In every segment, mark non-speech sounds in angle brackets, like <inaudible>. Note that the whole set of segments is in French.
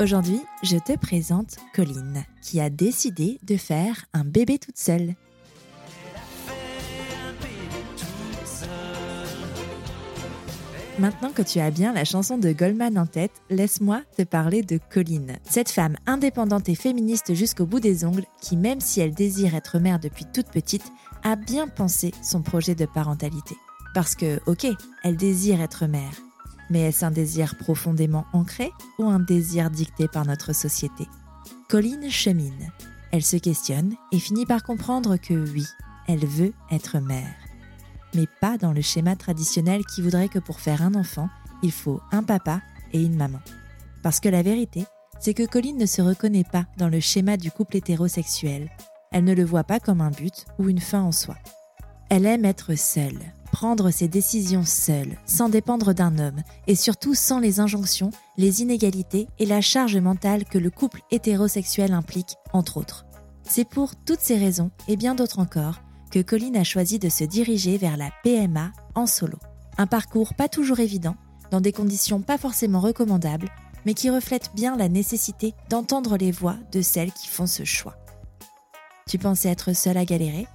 Aujourd'hui, je te présente Colline, qui a décidé de faire un bébé toute seule. Maintenant que tu as bien la chanson de Goldman en tête, laisse-moi te parler de Colline, cette femme indépendante et féministe jusqu'au bout des ongles qui, même si elle désire être mère depuis toute petite, a bien pensé son projet de parentalité. Parce que, ok, elle désire être mère, mais est-ce un désir profondément ancré ou un désir dicté par notre société? Colline chemine. Elle se questionne et finit par comprendre que oui, elle veut être mère. Mais pas dans le schéma traditionnel qui voudrait que pour faire un enfant, il faut un papa et une maman. Parce que la vérité, c'est que Colline ne se reconnaît pas dans le schéma du couple hétérosexuel. Elle ne le voit pas comme un but ou une fin en soi. Elle aime être seule, prendre ses décisions seule, sans dépendre d'un homme, et surtout sans les injonctions, les inégalités et la charge mentale que le couple hétérosexuel implique, entre autres. C'est pour toutes ces raisons, et bien d'autres encore, que Colline a choisi de se diriger vers la PMA en solo. Un parcours pas toujours évident, dans des conditions pas forcément recommandables, mais qui reflète bien la nécessité d'entendre les voix de celles qui font ce choix. Tu pensais être seule à galérer?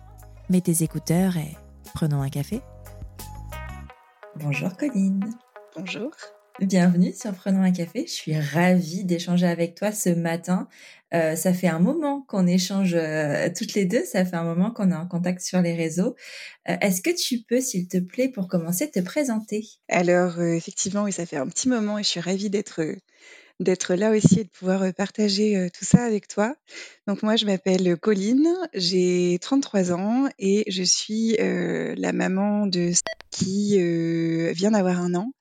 Mets tes écouteurs et prenons un café. Bonjour Colline. Bonjour. Bienvenue sur Prenons un café. Je suis ravie d'échanger avec toi ce matin. Euh, ça fait un moment qu'on échange euh, toutes les deux. Ça fait un moment qu'on est en contact sur les réseaux. Euh, est-ce que tu peux, s'il te plaît, pour commencer, te présenter? Alors, effectivement, oui, ça fait un petit moment et je suis ravie d'être d'être là aussi et de pouvoir partager tout ça avec toi. Donc moi, je m'appelle Colline, j'ai 33 ans et je suis la maman de qui vient d'avoir un an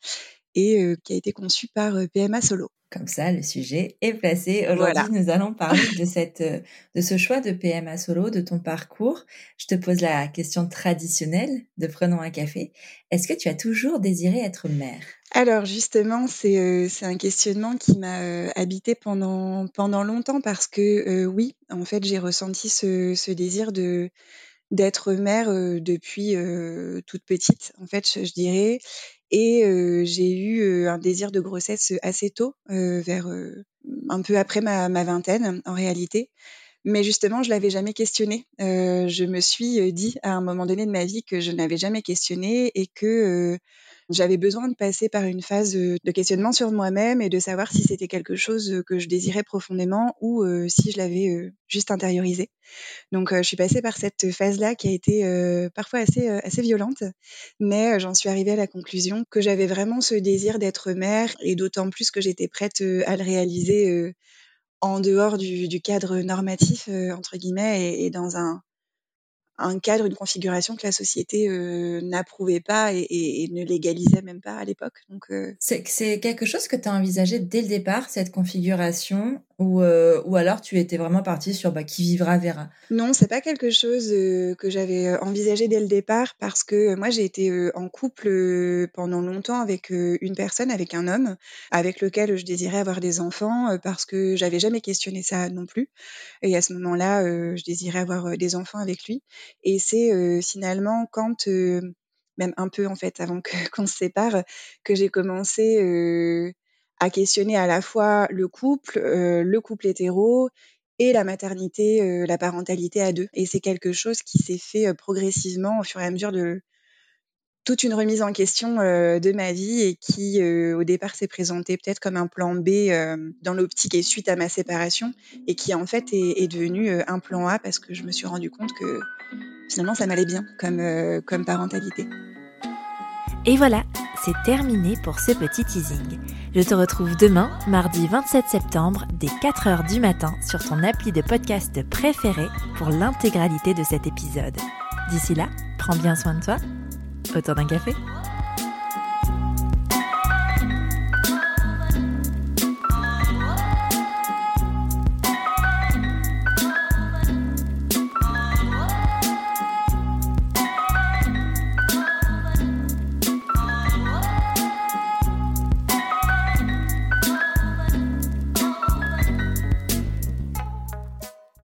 et qui a été conçue par PMA Solo. Comme ça, le sujet est placé. Aujourd'hui, nous allons parler de, cette, de ce choix de PMA solo, de ton parcours. Je te pose la question traditionnelle de Prenons un café. Est-ce que tu as toujours désiré être mère? Alors justement, c'est c'est un questionnement qui m'a habité pendant pendant longtemps parce que oui, en fait, j'ai ressenti ce, ce désir de d'être mère depuis toute petite, en fait, je, dirais. Et j'ai eu un désir de grossesse assez tôt, vers un peu après ma, ma, vingtaine en réalité. Mais justement, je l'avais jamais questionné. je me suis dit à un moment donné de ma vie que je n'avais jamais questionné et que j'avais besoin de passer par une phase de questionnement sur moi-même et de savoir si c'était quelque chose que je désirais profondément ou si je l'avais juste intériorisé. Donc je suis passée par cette phase-là qui a été parfois assez assez violente, mais j'en suis arrivée à la conclusion que j'avais vraiment ce désir d'être mère et d'autant plus que j'étais prête à le réaliser en dehors du, cadre normatif entre guillemets et, et dans un un cadre, une configuration que la société n'approuvait pas et, ne légalisait même pas à l'époque. Donc c'est quelque chose que tu as envisagé dès le départ cette configuration ou, euh, ou alors tu étais vraiment partie sur bah, qui vivra verra Non, c'est pas quelque chose euh, que j'avais euh, envisagé dès le départ parce que moi j'ai été en couple pendant longtemps avec une personne, avec un homme, avec lequel je désirais avoir des enfants parce que j'avais jamais questionné ça non plus. Et à ce moment-là, je désirais avoir des enfants avec lui. Et c'est finalement quand même un peu en fait avant <laughs> qu'on se sépare, que j'ai commencé à questionner à la fois le couple, euh, le couple hétéro et la maternité, euh, la parentalité à deux. Et c'est quelque chose qui s'est fait euh, progressivement au fur et à mesure de toute une remise en question de ma vie et qui au départ s'est présenté peut-être comme un plan B dans l'optique et suite à ma séparation et qui en fait est, est, devenu un plan A parce que je me suis rendu compte que finalement ça m'allait bien comme, comme parentalité. Et voilà, c'est terminé pour ce petit teasing. Je te retrouve demain, mardi 27 septembre, dès 4h du matin sur ton appli de podcast préféré pour l'intégralité de cet épisode. D'ici là, prends bien soin de toi. Autour d'un café